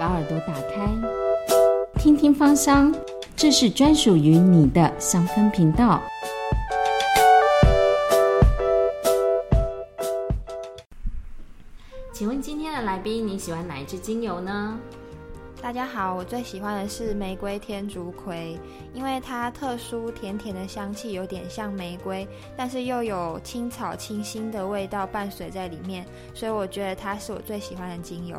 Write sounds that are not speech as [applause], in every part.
把耳朵打开，听听芳香，这是专属于你的香氛频道。请问今天的来宾，你喜欢哪一支精油呢？大家好，我最喜欢的是玫瑰天竺葵，因为它特殊甜甜的香气，有点像玫瑰，但是又有青草清新的味道伴随在里面，所以我觉得它是我最喜欢的精油。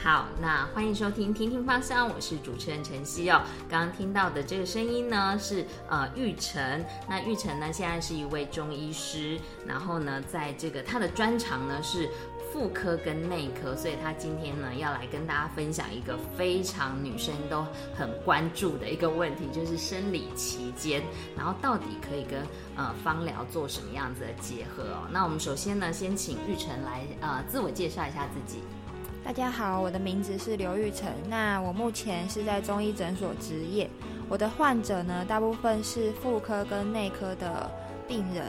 好，那欢迎收听听听芳香，我是主持人陈曦哦。刚刚听到的这个声音呢，是呃玉成。那玉成呢，现在是一位中医师，然后呢，在这个他的专长呢是。妇科跟内科，所以他今天呢要来跟大家分享一个非常女生都很关注的一个问题，就是生理期间，然后到底可以跟呃芳疗做什么样子的结合哦？那我们首先呢，先请玉成来呃自我介绍一下自己。大家好，我的名字是刘玉成，那我目前是在中医诊所执业，我的患者呢大部分是妇科跟内科的病人。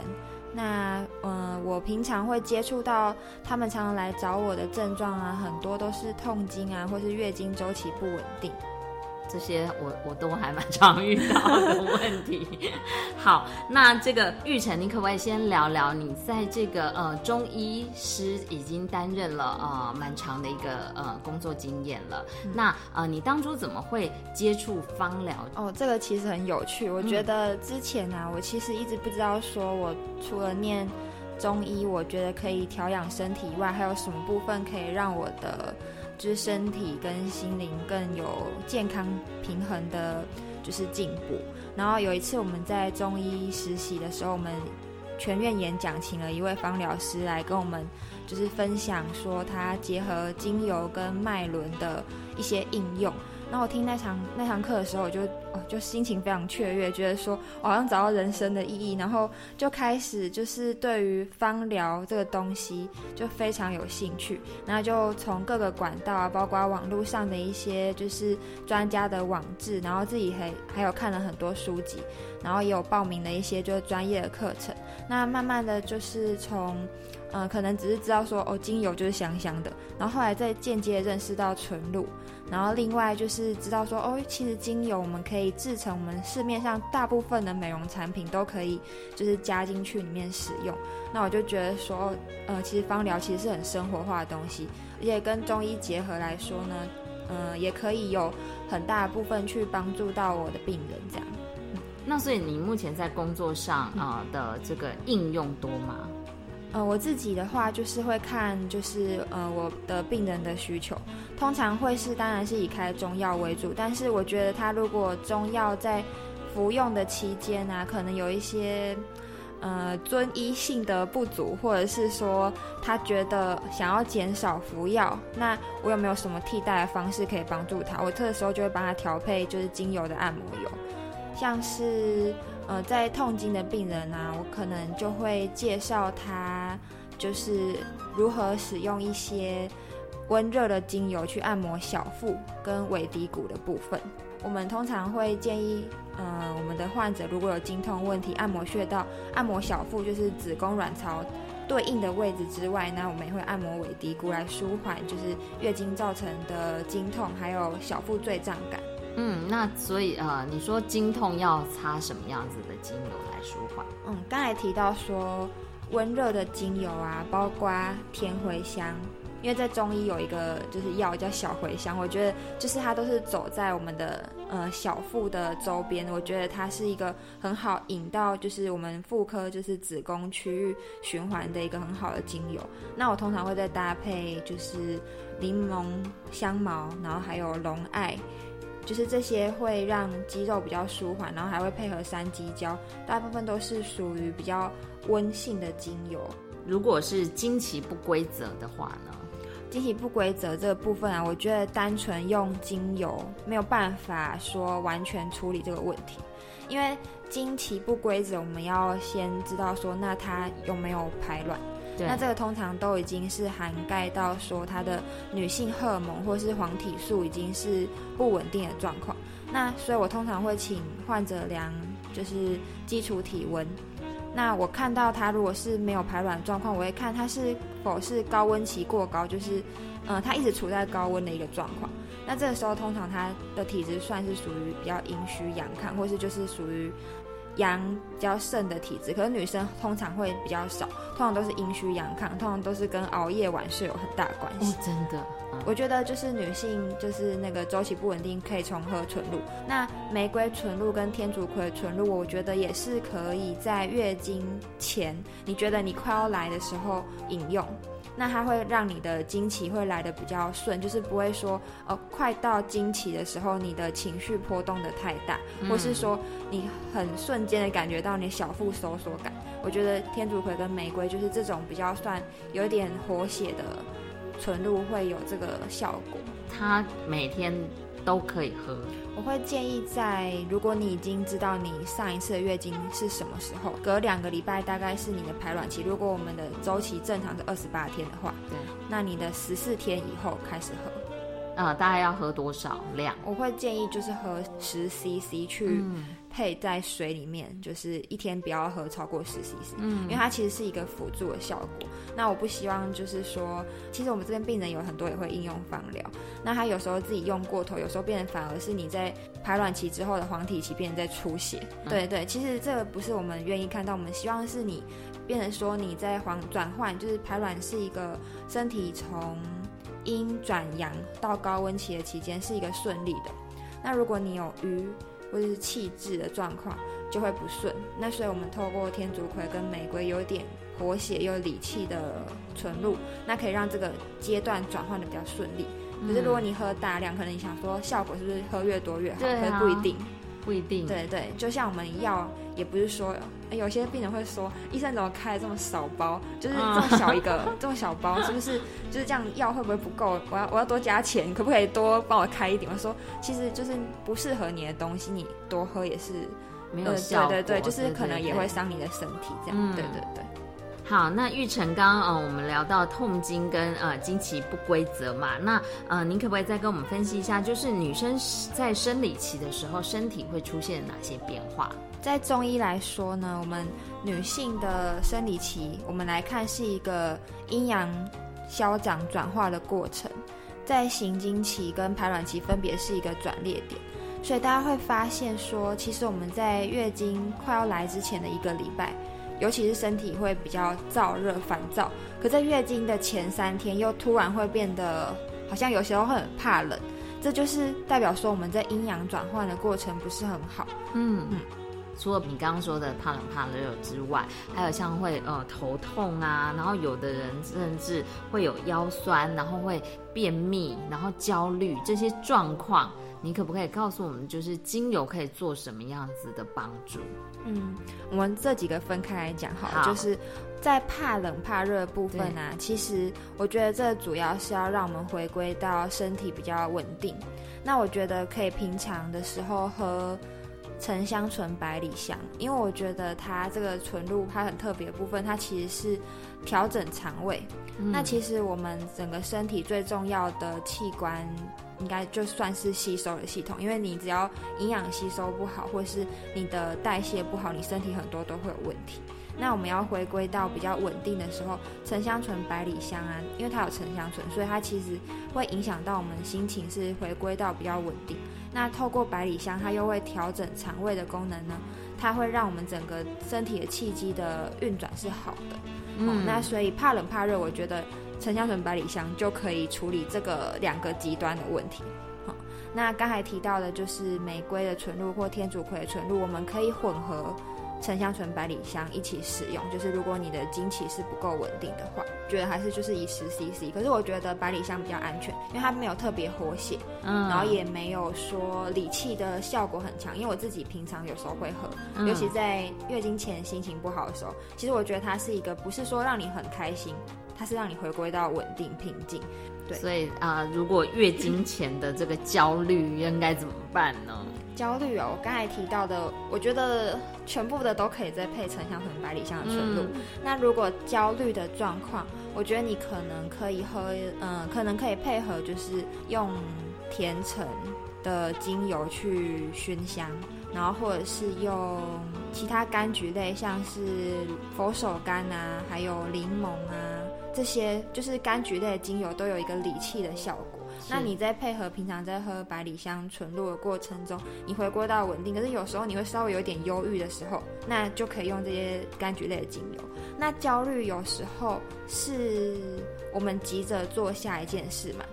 那嗯，我平常会接触到他们常常来找我的症状啊，很多都是痛经啊，或是月经周期不稳定。这些我我都还蛮常遇到的问题。[laughs] 好，那这个玉成，你可不可以先聊聊你在这个呃中医师已经担任了呃蛮长的一个呃工作经验了？那呃你当初怎么会接触芳疗？哦，这个其实很有趣。我觉得之前呢，我其实一直不知道说我除了念中医，我觉得可以调养身体以外，还有什么部分可以让我的。就是身体跟心灵更有健康平衡的，就是进步。然后有一次我们在中医实习的时候，我们全院演讲，请了一位芳疗师来跟我们，就是分享说他结合精油跟脉轮的一些应用。那我听那场那堂课的时候，我就哦就心情非常雀跃，觉得说我好像找到人生的意义，然后就开始就是对于芳疗这个东西就非常有兴趣，那就从各个管道啊，包括网络上的一些就是专家的网志，然后自己还还有看了很多书籍，然后也有报名了一些就是专业的课程，那慢慢的就是从。嗯，可能只是知道说哦，精油就是香香的，然后后来再间接认识到纯露，然后另外就是知道说哦，其实精油我们可以可以制成我们市面上大部分的美容产品都可以，就是加进去里面使用。那我就觉得说，呃，其实芳疗其实是很生活化的东西，而且跟中医结合来说呢，嗯，也可以有很大部分去帮助到我的病人这样。那所以你目前在工作上啊的这个应用多吗？呃，我自己的话就是会看，就是呃我的病人的需求，通常会是当然是以开中药为主，但是我觉得他如果中药在服用的期间啊，可能有一些呃遵医性的不足，或者是说他觉得想要减少服药，那我有没有什么替代的方式可以帮助他？我这个时候就会帮他调配就是精油的按摩油，像是。呃，在痛经的病人啊，我可能就会介绍他，就是如何使用一些温热的精油去按摩小腹跟尾骶骨的部分。我们通常会建议，呃，我们的患者如果有经痛问题，按摩穴道、按摩小腹，就是子宫卵巢对应的位置之外，那我们也会按摩尾骶骨来舒缓，就是月经造成的经痛，还有小腹坠胀感。嗯，那所以呃，你说经痛要擦什么样子的精油来舒缓？嗯，刚才提到说温热的精油啊，包括甜茴香，因为在中医有一个就是药叫小茴香，我觉得就是它都是走在我们的呃小腹的周边，我觉得它是一个很好引到就是我们妇科就是子宫区域循环的一个很好的精油。那我通常会再搭配就是柠檬香茅，然后还有龙艾。就是这些会让肌肉比较舒缓，然后还会配合三鸡胶，大部分都是属于比较温性的精油。如果是经期不规则的话呢？经期不规则这个部分啊，我觉得单纯用精油没有办法说完全处理这个问题，因为经期不规则，我们要先知道说，那它有没有排卵？那这个通常都已经是涵盖到说她的女性荷尔蒙或是黄体素已经是不稳定的状况。那所以我通常会请患者量就是基础体温，那我看到它如果是没有排卵状况，我会看它是否是高温期过高，就是嗯，它一直处在高温的一个状况。那这个时候通常它的体质算是属于比较阴虚阳亢，或是就是属于。阳比较盛的体质，可是女生通常会比较少，通常都是阴虚阳亢，通常都是跟熬夜晚睡有很大关系。哦真的，我觉得就是女性就是那个周期不稳定，可以重喝纯露。那玫瑰纯露跟天竺葵纯露，我觉得也是可以在月经前，你觉得你快要来的时候饮用。那它会让你的经期会来的比较顺，就是不会说，呃，快到经期的时候，你的情绪波动的太大，或是说你很瞬间的感觉到你小腹收缩感。我觉得天竺葵跟玫瑰就是这种比较算有点活血的纯露会有这个效果。它每天都可以喝。我会建议在，如果你已经知道你上一次的月经是什么时候，隔两个礼拜大概是你的排卵期。如果我们的周期正常是二十八天的话，对，那你的十四天以后开始喝。呃，大概要喝多少量？我会建议就是喝十 CC 去配在水里面，就是一天不要喝超过十 CC，嗯，因为它其实是一个辅助的效果。那我不希望就是说，其实我们这边病人有很多也会应用放疗，那他有时候自己用过头，有时候变成反而是你在排卵期之后的黄体期变成在出血。对对，其实这个不是我们愿意看到，我们希望是你变成说你在黄转换，就是排卵是一个身体从。阴转阳到高温期的期间是一个顺利的，那如果你有瘀或者是气质的状况，就会不顺。那所以我们透过天竺葵跟玫瑰有点活血又理气的纯露，那可以让这个阶段转换的比较顺利。可是如果你喝大量，可能你想说效果是不是喝越多越好？可是不一定。不一定，对对，就像我们药也不是说，有些病人会说，医生怎么开这么少包，就是这么小一个，这么小包，是不是就是这样？药会不会不够？我要我要多加钱，可不可以多帮我开一点？我说，其实就是不适合你的东西，你多喝也是没有效对对对，就是可能也会伤你的身体，这样，对对对。好，那玉成刚呃，我们聊到痛经跟呃经期不规则嘛，那呃，您可不可以再跟我们分析一下，就是女生在生理期的时候，身体会出现哪些变化？在中医来说呢，我们女性的生理期，我们来看是一个阴阳消长转化的过程，在行经期跟排卵期分别是一个转捩点，所以大家会发现说，其实我们在月经快要来之前的一个礼拜。尤其是身体会比较燥热、烦躁，可在月经的前三天又突然会变得好像有时候会很怕冷，这就是代表说我们在阴阳转换的过程不是很好。嗯嗯，除了你刚刚说的怕冷怕热之外，还有像会呃头痛啊，然后有的人甚至会有腰酸，然后会便秘，然后焦虑这些状况。你可不可以告诉我们，就是精油可以做什么样子的帮助？嗯，我们这几个分开来讲好，就是在怕冷怕热部分啊，其实我觉得这主要是要让我们回归到身体比较稳定。那我觉得可以平常的时候喝沉香醇百里香，因为我觉得它这个纯露它很特别的部分，它其实是调整肠胃。那其实我们整个身体最重要的器官。应该就算是吸收的系统，因为你只要营养吸收不好，或是你的代谢不好，你身体很多都会有问题。那我们要回归到比较稳定的时候，沉香醇、百里香啊，因为它有沉香醇，所以它其实会影响到我们心情是回归到比较稳定。那透过百里香，它又会调整肠胃的功能呢，它会让我们整个身体的气机的运转是好的。嗯，那所以怕冷怕热，我觉得。沉香醇、百里香就可以处理这个两个极端的问题。好，那刚才提到的就是玫瑰的纯露或天竺葵的纯露，我们可以混合沉香醇、百里香一起使用。就是如果你的经期是不够稳定的话，觉得还是就是以十 CC。可是我觉得百里香比较安全，因为它没有特别活血，嗯，然后也没有说理气的效果很强。因为我自己平常有时候会喝，尤其在月经前心情不好的时候，其实我觉得它是一个不是说让你很开心。它是让你回归到稳定平静，对。所以啊，如果月经前的这个焦虑应该怎么办呢？焦虑哦，我刚才提到的，我觉得全部的都可以再配沉香醇、百里香的纯露。那如果焦虑的状况，我觉得你可能可以喝，嗯，可能可以配合，就是用甜橙的精油去熏香。然后或者是用其他柑橘类，像是佛手柑啊，还有柠檬啊，这些就是柑橘类的精油都有一个理气的效果。那你在配合平常在喝百里香纯露的过程中，你回归到稳定，可是有时候你会稍微有点忧郁的时候，那就可以用这些柑橘类的精油。那焦虑有时候是我们急着做下一件事嘛？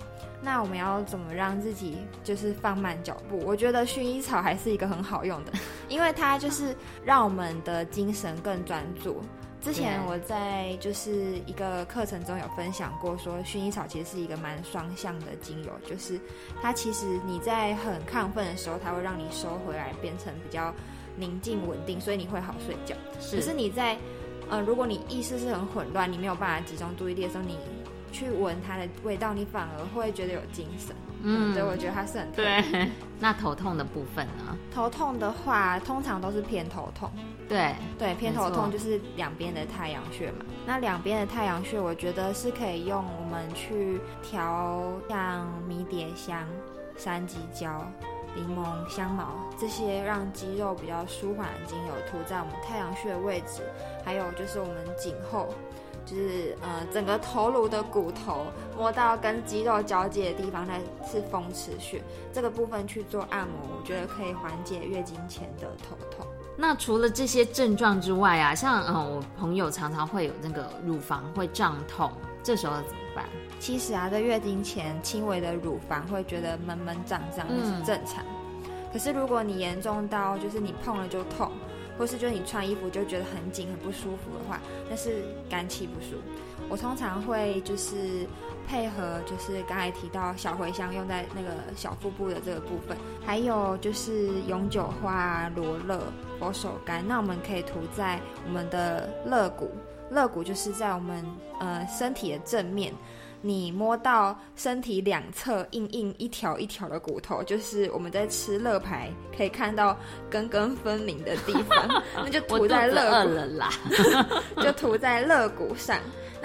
那我们要怎么让自己就是放慢脚步？我觉得薰衣草还是一个很好用的，因为它就是让我们的精神更专注。之前我在就是一个课程中有分享过，说薰衣草其实是一个蛮双向的精油，就是它其实你在很亢奋的时候，它会让你收回来，变成比较宁静稳定，所以你会好睡觉。可是你在呃，如果你意识是很混乱，你没有办法集中注意力的时候，你去闻它的味道，你反而会觉得有精神。嗯，对，我觉得它是很对。[laughs] 那头痛的部分呢？头痛的话，通常都是偏头痛。对对，偏头痛就是两边的太阳穴嘛。那两边的太阳穴，我觉得是可以用我们去调，像迷迭香、山鸡椒、柠檬、香茅这些，让肌肉比较舒缓的精油涂在我们太阳穴的位置，还有就是我们颈后。就是呃，整个头颅的骨头摸到跟肌肉交界的地方，那是风池穴，这个部分去做按摩，我觉得可以缓解月经前的头痛。那除了这些症状之外啊，像呃，我朋友常常会有那个乳房会胀痛，这时候怎么办？其实啊，在月经前轻微的乳房会觉得闷闷胀胀，那是正常。可是如果你严重到就是你碰了就痛。或是就是你穿衣服就觉得很紧很不舒服的话，那是肝气不舒。我通常会就是配合，就是刚才提到小茴香用在那个小腹部的这个部分，还有就是永久花、罗勒、佛手柑，那我们可以涂在我们的肋骨，肋骨就是在我们呃身体的正面。你摸到身体两侧硬硬一条一条的骨头，就是我们在吃乐排可以看到根根分明的地方，那就 [laughs] 涂在肋骨了啦，[laughs] 就涂在肋骨上。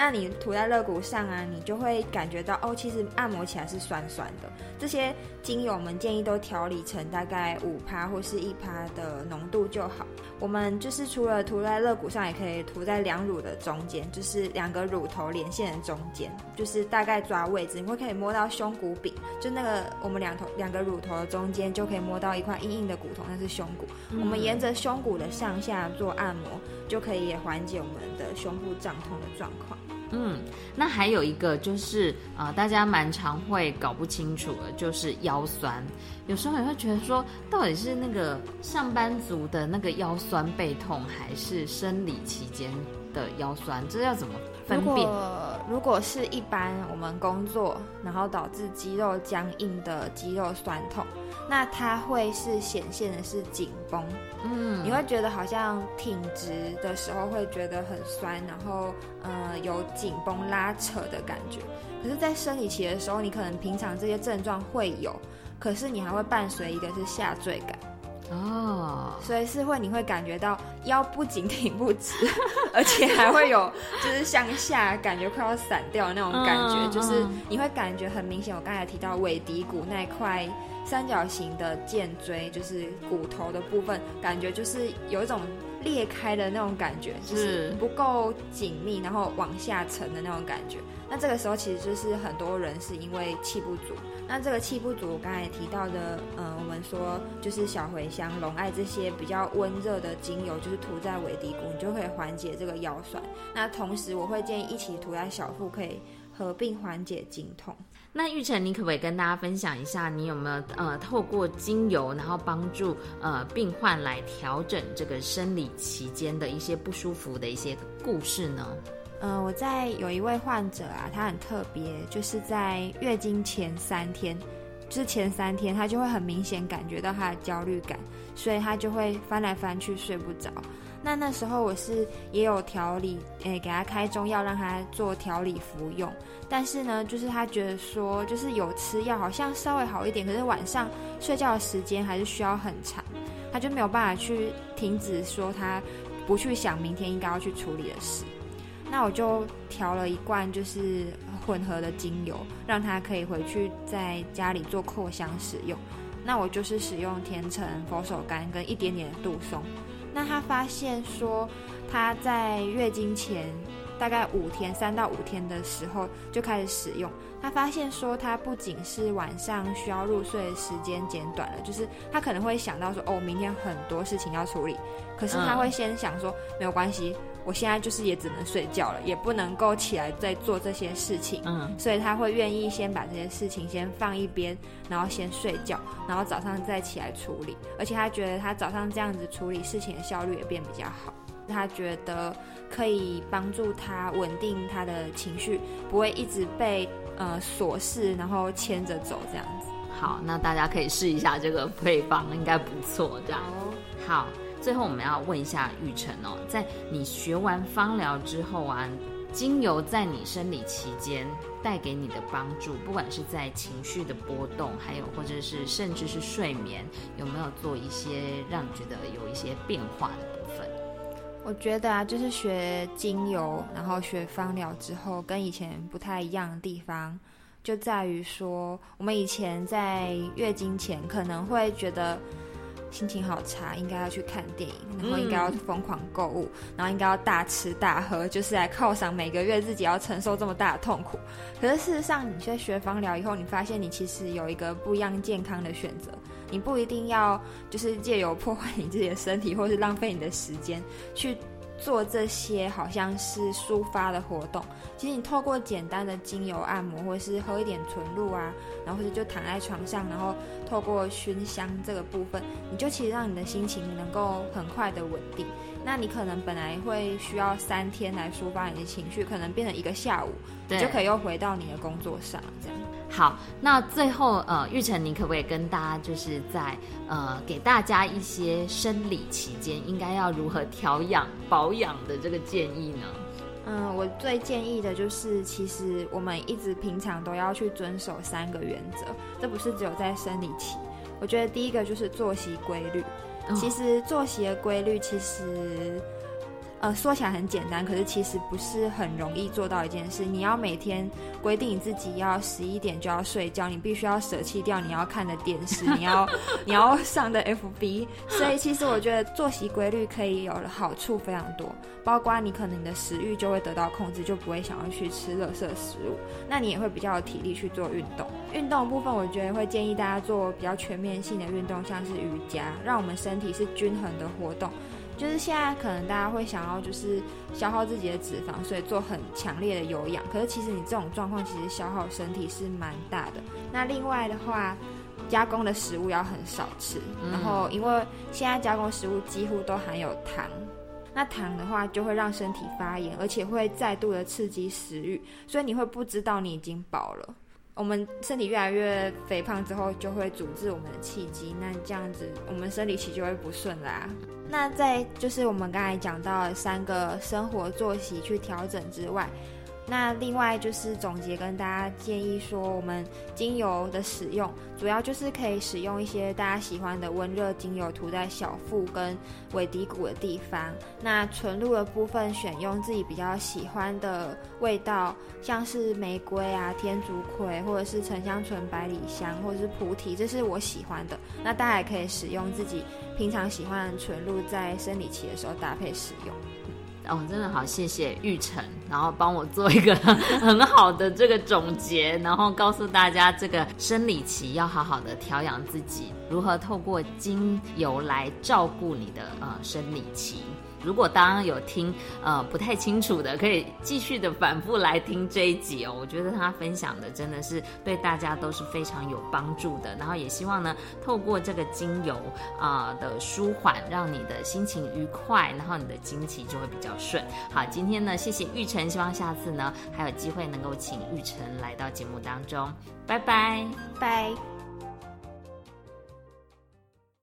那你涂在肋骨上啊，你就会感觉到哦，其实按摩起来是酸酸的。这些精油我们建议都调理成大概五趴或是一趴的浓度就好。我们就是除了涂在肋骨上，也可以涂在两乳的中间，就是两个乳头连线的中间，就是大概抓位置，你会可以摸到胸骨柄，就那个我们两头两个乳头的中间就可以摸到一块硬硬的骨头，那是胸骨。我们沿着胸骨的上下做按摩，就可以也缓解我们的胸部胀痛的状况。嗯，那还有一个就是呃，大家蛮常会搞不清楚的，就是腰酸。有时候也会觉得说，到底是那个上班族的那个腰酸背痛，还是生理期间的腰酸？这要怎么分辨？如果是一般我们工作，然后导致肌肉僵硬的肌肉酸痛。那它会是显现的是紧绷，嗯，你会觉得好像挺直的时候会觉得很酸，然后呃有紧绷拉扯的感觉。可是，在生理期的时候，你可能平常这些症状会有，可是你还会伴随一个是下坠感。哦，所以是会你会感觉到腰不仅挺不直，[laughs] 而且还会有就是向下感觉快要散掉的那种感觉，就是你会感觉很明显。我刚才提到尾骶骨那一块。三角形的剑椎就是骨头的部分，感觉就是有一种裂开的那种感觉，就是不够紧密，然后往下沉的那种感觉。那这个时候其实就是很多人是因为气不足。那这个气不足，我刚才提到的，嗯，我们说就是小茴香、龙艾这些比较温热的精油，就是涂在尾骶骨，你就可以缓解这个腰酸。那同时我会建议一起涂在小腹，可以合并缓解经痛。那玉成，你可不可以跟大家分享一下，你有没有呃透过精油，然后帮助呃病患来调整这个生理期间的一些不舒服的一些故事呢？嗯，我在有一位患者啊，他很特别，就是在月经前三天，之前三天，他就会很明显感觉到他的焦虑感，所以他就会翻来翻去睡不着。那那时候我是也有调理，诶，给他开中药让他做调理服用。但是呢，就是他觉得说，就是有吃药好像稍微好一点，可是晚上睡觉的时间还是需要很长，他就没有办法去停止说他不去想明天应该要去处理的事。那我就调了一罐就是混合的精油，让他可以回去在家里做扩香使用。那我就是使用甜橙、佛手柑跟一点点的杜松。那他发现说，他在月经前大概五天，三到五天的时候就开始使用。他发现说，他不仅是晚上需要入睡的时间减短了，就是他可能会想到说，哦，明天很多事情要处理，可是他会先想说，没有关系，我现在就是也只能睡觉了，也不能够起来再做这些事情，嗯，所以他会愿意先把这些事情先放一边，然后先睡觉，然后早上再起来处理，而且他觉得他早上这样子处理事情的效率也变比较好。他觉得可以帮助他稳定他的情绪，不会一直被呃琐事然后牵着走这样子。好，那大家可以试一下这个配方，应该不错。这样好。最后我们要问一下玉成哦，在你学完芳疗之后啊，精油在你生理期间带给你的帮助，不管是在情绪的波动，还有或者是甚至是睡眠，有没有做一些让你觉得有一些变化的？我觉得啊，就是学精油，然后学芳疗之后，跟以前不太一样的地方，就在于说，我们以前在月经前可能会觉得心情好差，应该要去看电影，然后应该要疯狂购物，然后应该要大吃大喝，就是来犒赏每个月自己要承受这么大的痛苦。可是事实上，你在学芳疗以后，你发现你其实有一个不一样健康的选择。你不一定要就是借由破坏你自己的身体，或是浪费你的时间去做这些好像是抒发的活动。其实你透过简单的精油按摩，或是喝一点纯露啊，然后或者就躺在床上，然后透过熏香这个部分，你就其实让你的心情能够很快的稳定。那你可能本来会需要三天来抒发你的情绪，可能变成一个下午，你就可以又回到你的工作上，这样。好，那最后呃，玉成，你可不可以跟大家就是在呃，给大家一些生理期间应该要如何调养保养的这个建议呢？嗯，我最建议的就是，其实我们一直平常都要去遵守三个原则，这不是只有在生理期。我觉得第一个就是作息规律。其实作息的规律，其实，呃，说起来很简单，可是其实不是很容易做到一件事。你要每天规定你自己要十一点就要睡觉，你必须要舍弃掉你要看的电视，你要 [laughs] 你要上的 FB。所以其实我觉得作息规律可以有的好处非常多，包括你可能你的食欲就会得到控制，就不会想要去吃垃圾食物，那你也会比较有体力去做运动。运动部分，我觉得会建议大家做比较全面性的运动，像是瑜伽，让我们身体是均衡的活动。就是现在可能大家会想要就是消耗自己的脂肪，所以做很强烈的有氧。可是其实你这种状况其实消耗身体是蛮大的。那另外的话，加工的食物要很少吃，然后因为现在加工食物几乎都含有糖，那糖的话就会让身体发炎，而且会再度的刺激食欲，所以你会不知道你已经饱了。我们身体越来越肥胖之后，就会阻滞我们的气机，那这样子我们生理期就会不顺啦。那在就是我们刚才讲到三个生活作息去调整之外。那另外就是总结跟大家建议说，我们精油的使用主要就是可以使用一些大家喜欢的温热精油涂在小腹跟尾骶骨的地方。那纯露的部分选用自己比较喜欢的味道，像是玫瑰啊、天竺葵，或者是沉香醇、百里香，或者是菩提，这是我喜欢的。那大家也可以使用自己平常喜欢的纯露，在生理期的时候搭配使用。哦，真的好，谢谢玉成，然后帮我做一个 [laughs] 很好的这个总结，然后告诉大家这个生理期要好好的调养自己，如何透过精油来照顾你的呃生理期。如果刚刚有听呃不太清楚的，可以继续的反复来听这一集哦。我觉得他分享的真的是对大家都是非常有帮助的。然后也希望呢，透过这个精油啊的舒缓，让你的心情愉快，然后你的经期就会比较顺。好，今天呢，谢谢玉成，希望下次呢还有机会能够请玉成来到节目当中。拜拜，拜。